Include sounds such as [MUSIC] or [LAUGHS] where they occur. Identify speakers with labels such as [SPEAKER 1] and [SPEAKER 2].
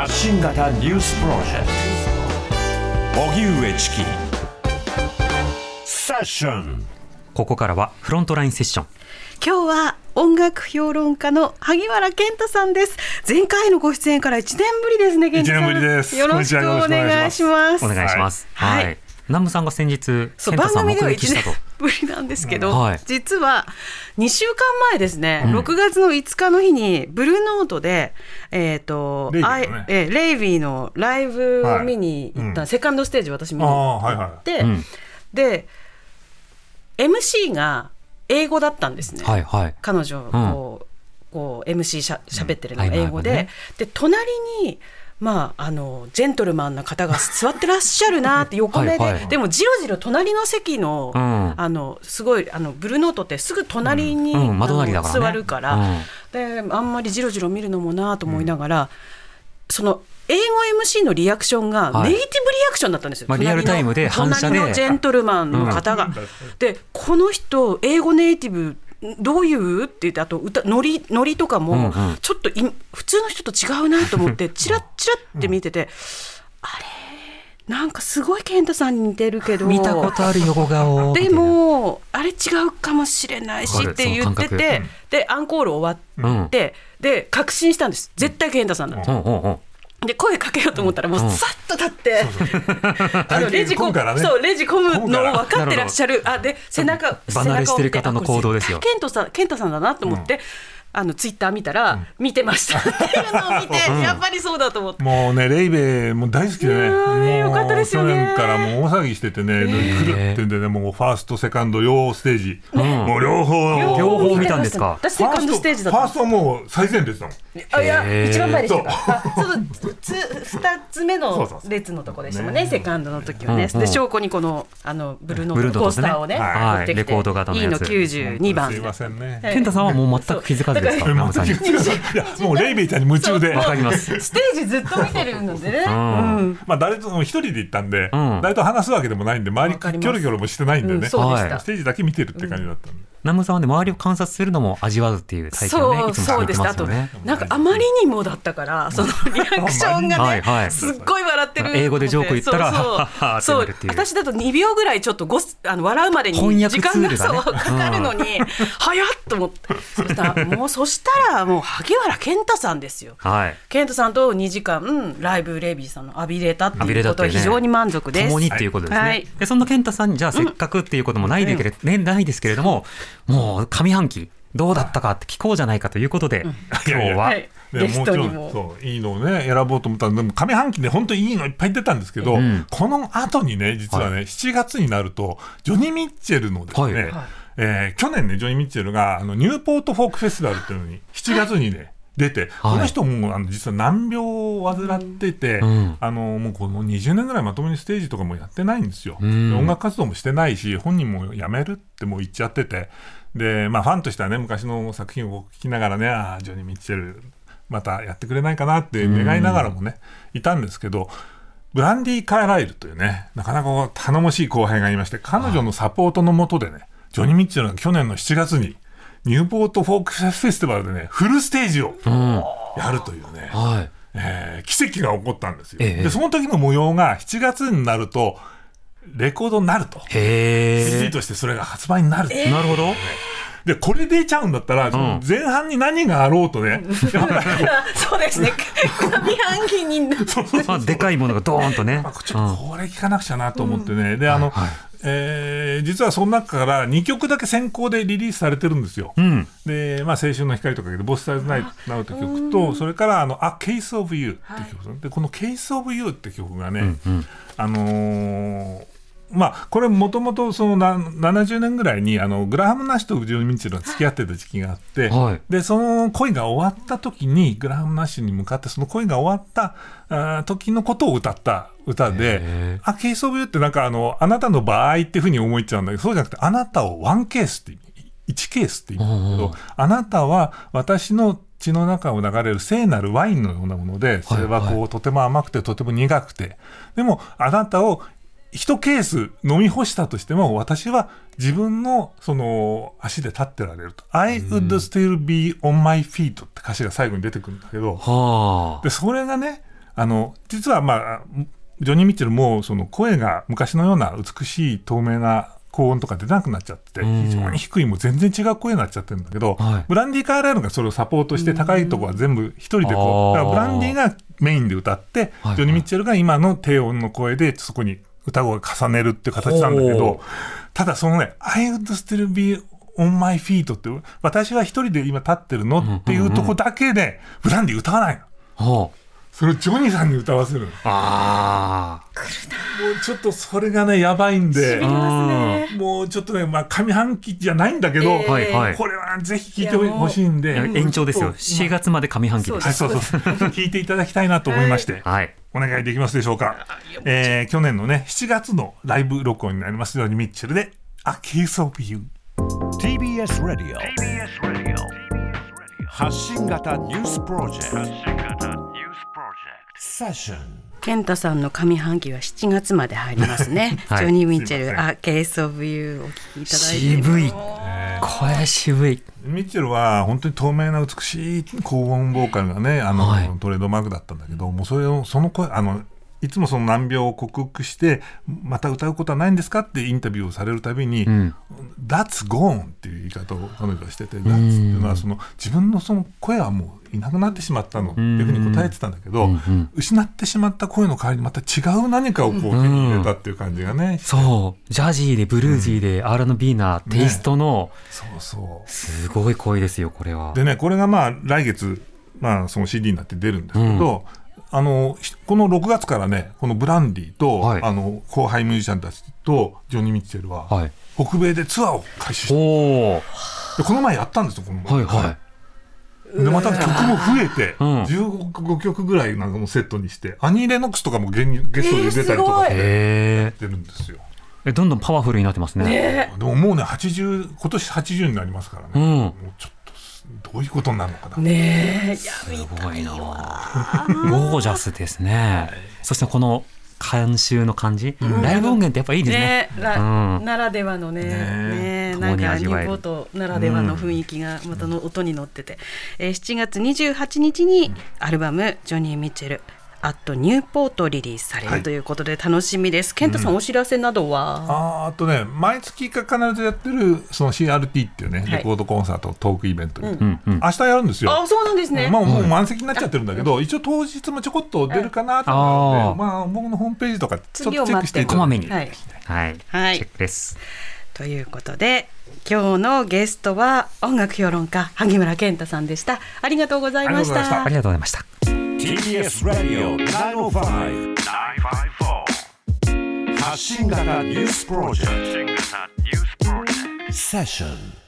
[SPEAKER 1] 発信型ニュースプロジェクト。荻上チキ。セッション。
[SPEAKER 2] ここからはフロントラインセッション。
[SPEAKER 3] 今日は音楽評論家の萩原健太さんです。前回のご出演から1年ぶりですね健太さん。
[SPEAKER 4] 一年ぶりです。
[SPEAKER 3] よろしくお願いします。
[SPEAKER 2] お願いします。
[SPEAKER 3] はい。
[SPEAKER 2] はい南部さんが先日
[SPEAKER 3] そう
[SPEAKER 2] 健太さん
[SPEAKER 3] 番組では1
[SPEAKER 2] 目撃したと。
[SPEAKER 3] 年ぶりなんですけど、
[SPEAKER 2] はい。
[SPEAKER 3] 実は2週間前ですね、
[SPEAKER 2] うん。
[SPEAKER 3] 6月の5日の日にブルーノートで、えーと
[SPEAKER 4] レイビーのね。
[SPEAKER 3] あいえーレイビーのライブを見に行った、
[SPEAKER 4] はい。うん。
[SPEAKER 3] セカンドステージ私見に行って、
[SPEAKER 4] はいはい
[SPEAKER 2] うん。
[SPEAKER 3] で MC が英語だったんですね。
[SPEAKER 2] はいはい。
[SPEAKER 3] 彼女こう,、こう MC しゃ喋ってるのが
[SPEAKER 2] うん
[SPEAKER 3] 英語で、
[SPEAKER 2] ライブね
[SPEAKER 3] で隣にまああのジェントルマンな方が座ってらっしゃるなって横目で。
[SPEAKER 2] はいはい。
[SPEAKER 3] でもじろじろ隣の席の、
[SPEAKER 2] うん。
[SPEAKER 3] あのすごいあのブルーノートってすぐ隣に、
[SPEAKER 2] うん。うん。ね。
[SPEAKER 3] 座るから、
[SPEAKER 2] うん。
[SPEAKER 3] であんまりじろじろ見るのもなと思いながら、その英語 MC のリアクションが
[SPEAKER 2] はい。
[SPEAKER 3] ネイティブリアクションだったんですよ。
[SPEAKER 2] まあリアルタイムで反射で。
[SPEAKER 3] 隣のジェントルマンの方が。
[SPEAKER 4] うん。
[SPEAKER 3] でこの人英語ネイティブどういう？って言ってあと歌ノリノリとかもちょっとい普通の人と違うなと思ってチラッチラッって見てて、あれなんかすごい健太さんに似てるけど。
[SPEAKER 2] 見たことある横顔。
[SPEAKER 3] でもあれ違うかもしれないしって言っててでアンコール終わって、で確信したんです。絶対健太さんだと。で声かけようと思ったらもう
[SPEAKER 2] うん
[SPEAKER 3] さっと立って、[LAUGHS] あのレジ
[SPEAKER 4] 混む
[SPEAKER 3] そうレジ込むのを分かってらっしゃる。あで背中
[SPEAKER 2] 離れしてる方の行動ですよ。
[SPEAKER 3] ケントさんケントさんだなと思って、あのツイッター見たら、見てました。[LAUGHS] っていうのを見て、やっぱりそうだと思って。
[SPEAKER 4] もうねレイベもう大好きでね。
[SPEAKER 3] よかったですよね。
[SPEAKER 4] 去年からもう大騒ぎしててね、で来るってんでねもうファーストセカンド両ステージ、もう両方。
[SPEAKER 2] 両方見たんですか？
[SPEAKER 3] 私セカンドステージだった
[SPEAKER 4] ファーストはもう最前列だもん。
[SPEAKER 3] あいや一番前でしたか。
[SPEAKER 4] そう。
[SPEAKER 3] あそのつ二つ目の列のとこでしたもんね。
[SPEAKER 4] ね
[SPEAKER 3] セカンドの時はね。
[SPEAKER 2] うんうん。
[SPEAKER 3] で証拠にこのあのブルーノ
[SPEAKER 2] ート
[SPEAKER 3] コースターをね
[SPEAKER 4] はい。
[SPEAKER 3] 持ってきて、
[SPEAKER 2] レコード型の
[SPEAKER 3] E
[SPEAKER 2] やつ。
[SPEAKER 3] の九十二番。で
[SPEAKER 4] すい。ませんね。
[SPEAKER 2] 健太さんはもう全く気づかずですか？南部さんに。
[SPEAKER 4] いやもうレイベーちゃんに夢中で。
[SPEAKER 2] わかります。[LAUGHS]
[SPEAKER 3] ステージずっと見てるのでね。
[SPEAKER 4] まあ誰とも一人で行ったんで、
[SPEAKER 2] うん。
[SPEAKER 4] 誰と話すわけでもないんで周り
[SPEAKER 3] わかります。
[SPEAKER 4] キョロキョロもしてないんでね、
[SPEAKER 3] うんそうでし
[SPEAKER 2] は
[SPEAKER 3] た
[SPEAKER 4] ス。テージだけ見てるって感じだったんで、
[SPEAKER 2] 南部さんはね周りを観察するのも味わうっていう体験をね。
[SPEAKER 3] そう
[SPEAKER 2] いつもされて
[SPEAKER 3] そうでした。あと
[SPEAKER 2] ますよね
[SPEAKER 3] なんかあまりにもだったからそのリアクションが
[SPEAKER 2] はいはい。
[SPEAKER 3] ねすっごい笑ってる。
[SPEAKER 2] 英語でジョーク言ったら
[SPEAKER 3] そう [LAUGHS] 私だと2秒ぐらいちょっとごすあの笑うまでに時間がかかるのに早っと思って。そしたらもうそしたらもう萩原健太さんですよ。
[SPEAKER 2] はい。
[SPEAKER 3] 健太さんと2時間ライブレイビーさんの浴びれたっていう
[SPEAKER 2] れたっていうね。
[SPEAKER 3] ことは非常に満足です。
[SPEAKER 2] 共にっていうことですね、
[SPEAKER 3] はい。
[SPEAKER 2] でそんな健太さんにじゃあせっかくっていうこともないでけれ、ねないですけれどももう上半期どうだったかって聞こうじゃないかということで、今日は、
[SPEAKER 3] はい。ゲス
[SPEAKER 4] でも。ちろん
[SPEAKER 3] トにも。
[SPEAKER 4] そういいのをね選ぼうと思ったんででも上半期で本当にいいのいっぱい出たんですけど、
[SPEAKER 2] うん。
[SPEAKER 4] この後にね実はね、7月になるとジョニー・ミッチェルのですね、
[SPEAKER 2] はい。
[SPEAKER 4] えー去年ねジョニー・ミッチェルがあのニューポートフォークフェスティバルっていうのに7月にね出て、この人もあの実は難病を患ってて、
[SPEAKER 2] うん。
[SPEAKER 4] あのもうこの20年ぐらいまともにステージとかもやってないんですよ、
[SPEAKER 2] うん。
[SPEAKER 4] で音楽活動もしてないし本人も辞めるってもう言っちゃってて。で、まあ、ファンとしてはね昔の作品を聞きながらねああジョニー・ミッチェルまたやってくれないかなって願いながらもね、いたんですけどブランディ・カーライルというねなかなか頼もしい後輩がいまして彼女のサポートのもとでねジョニー・ミッチェルが去年の7月にニューポートフォークフェスティバルでねフルステージを
[SPEAKER 2] うん。
[SPEAKER 4] やるというね、
[SPEAKER 2] はい。
[SPEAKER 4] えー奇跡が起こったんですよ。
[SPEAKER 2] ええ。
[SPEAKER 4] でその時の模様が7月になるとレコードになると。
[SPEAKER 2] へ
[SPEAKER 4] CD
[SPEAKER 2] え
[SPEAKER 4] としてそれが発売になる、
[SPEAKER 2] なるほど
[SPEAKER 4] でこれ出ちゃうんだったら、その前半に何があろうとね、[LAUGHS]
[SPEAKER 3] そうですね。上半期に。
[SPEAKER 2] まあ、でかいものがドーンとね。
[SPEAKER 4] まあちょっとこれ聞かなくちゃなと思ってね、であの、
[SPEAKER 2] はい
[SPEAKER 4] えー実はその中から2曲だけ先行でリリースされてるんですよ。
[SPEAKER 2] うん。
[SPEAKER 4] で、まあ、青春の光とかで、ボスタイズナイトナウって曲と、それから、あの、A Case of You って曲、で、この Case of You って曲がね、
[SPEAKER 2] うん。
[SPEAKER 4] あのーまあ、これもともとそのな70年ぐらいにあのグラハム・ナッシュとジョニー・ミッチェルが付き合ってた時期があって、
[SPEAKER 2] はい。
[SPEAKER 4] でその恋が終わった時にグラハム・ナッシュに向かってその恋が終わったあー時のことを歌った歌で
[SPEAKER 2] へ「
[SPEAKER 4] あケース・オブ・ユー」ってなんかあのあなたの場合っていうふうに思いちゃうんだけどそうじゃなくてあなたをワンケースって意味1ケースって意味なんだけど、
[SPEAKER 2] うんうん
[SPEAKER 4] あなたは私の血の中を流れる聖なるワインのようなものでそれはこう、とても甘くてとても苦くて。でもあなたを一ケース飲み干したとしても私は自分のその足で立ってられると「I would still be on my feet」って歌詞が最後に出てくるんだけど、
[SPEAKER 2] はあ。
[SPEAKER 4] でそれがねあの実はまあジョニー・ミッチェルもその声が昔のような美しい透明な高音とか出なくなっちゃって、
[SPEAKER 2] うん。
[SPEAKER 4] 非常に低いもう全然違う声になっちゃってるんだけど、
[SPEAKER 2] はい。
[SPEAKER 4] ブランディ・カーライルがそれをサポートして高いとこは全部一人でこうだからブランディがメインで歌って、
[SPEAKER 2] はい。
[SPEAKER 4] ジョニー・ミッチェルが今の低音の声でそこに歌声を重ねるって形なんだけ
[SPEAKER 2] ほ
[SPEAKER 4] どただそのね「I would still be on my feet」って私は一人で今立ってるのっていうとこだけでブランディ歌わないの。それをジョニーさんに歌わせるの。も
[SPEAKER 2] あ
[SPEAKER 4] うちょっとそれがねやばいんで。
[SPEAKER 3] しびれますね。
[SPEAKER 4] もうちょっとね、まあ、上半期じゃないんだけど、
[SPEAKER 3] え
[SPEAKER 2] あはいはい。
[SPEAKER 4] これはぜひ聞いてほしいんで。
[SPEAKER 2] 延長ですよ。
[SPEAKER 4] ちょっと
[SPEAKER 2] 4月まで上半期です。
[SPEAKER 4] はい、そうそう。そう聞いていただきたいなと思いまして、
[SPEAKER 2] はい。
[SPEAKER 4] お願いできますでしょうか、えー去年のね7月のライブ録音になりますジョニー・ミッチェルで「A Case of You
[SPEAKER 1] TBS ラディオ発信型ニュースプロジェクト
[SPEAKER 3] 健太さんの上半期は7月まで入りますね。[LAUGHS]
[SPEAKER 2] はい。
[SPEAKER 3] ジョニー・ミッチェル、あ、ケース・オブ・ユーお聞きいただいて。
[SPEAKER 2] 渋い。
[SPEAKER 3] も
[SPEAKER 2] これ渋い。
[SPEAKER 4] ミッチェルは本当に透明な美しい高音ボーカルがねあの、
[SPEAKER 2] はい。
[SPEAKER 4] トレードマークだったんだけどもうそれをその声あのいつもその難病を克服してまた歌うことはないんですかってインタビューをされるたびに「
[SPEAKER 2] ん。
[SPEAKER 4] That's gone」っていう言い方を彼女はしてて「That's」っていうのはその自分のその声はもういなくなってしまったの。っていうふうに答えてたんだけど、失ってしまった声の代わりにまた違う何かをこう手に入れたっていう感じがね、
[SPEAKER 2] そう。ジャジーでブルージーで R&B なテイストの
[SPEAKER 4] そうそう。
[SPEAKER 2] すごい声ですよこれは。
[SPEAKER 4] でねこれがまあ来月、まあ、その CD になって出るんですけど、あのひこの6月からねこのブランディと、
[SPEAKER 2] はい。
[SPEAKER 4] あの後輩ミュージシャンたちとジョニー・ミッチェルは、
[SPEAKER 2] はい。
[SPEAKER 4] 北米でツアーを開始してでこの前やったんですよこの前。
[SPEAKER 2] はいはい
[SPEAKER 4] でまた曲も増えて、
[SPEAKER 2] うん。
[SPEAKER 4] 15曲ぐらいなんかもうセットにしてアニー・レノックスとかもゲゲストで出たりとか
[SPEAKER 3] えーすごい
[SPEAKER 2] へ
[SPEAKER 4] やってるんですよ、
[SPEAKER 2] えどんどんパワフルになってますね。
[SPEAKER 4] でももうね80今年80になりますからね、
[SPEAKER 2] うん。
[SPEAKER 4] もうちょっとすどういうことになるのかな、
[SPEAKER 3] ねえ、
[SPEAKER 2] すごいな。ゴージャスですね。そしてこの監修の感じライブ音源ってやっぱいいですね。
[SPEAKER 3] ねら
[SPEAKER 2] うん。
[SPEAKER 3] ならではのね、
[SPEAKER 4] ね。
[SPEAKER 3] ね
[SPEAKER 2] 共
[SPEAKER 3] なんかニューポートならではの雰囲気がまたの音に乗ってて、えー7月28日にアルバム「ジョニー・ミッチェル」アットニューポートリリースされ
[SPEAKER 4] はい。
[SPEAKER 3] るということで楽しみです。健太さん、お知らせなどは、
[SPEAKER 4] あーあとね毎月必ずやってるその CRT っていうね、
[SPEAKER 3] い。
[SPEAKER 4] レコードコンサートトークイベント、
[SPEAKER 2] うん。うん
[SPEAKER 4] 明日やるんですよ。
[SPEAKER 3] あ、そうなんですね。
[SPEAKER 4] まあ、もう満席になっちゃってるんだけど、一応当日もちょこっと出るかなと思うので、
[SPEAKER 2] あー
[SPEAKER 4] まあ、僕のホームページとかちょっとチェックして
[SPEAKER 2] こまめに
[SPEAKER 3] はい。
[SPEAKER 2] はい。
[SPEAKER 3] はい。
[SPEAKER 2] チェックです。
[SPEAKER 3] ということで今日のゲストは音楽評論家萩村健太さんでした。ありがとうございまし
[SPEAKER 4] ありがとうございました
[SPEAKER 3] た。
[SPEAKER 2] あり。がとうございました
[SPEAKER 1] TBS ラディオ905発信型ニュースプロジェクトセッション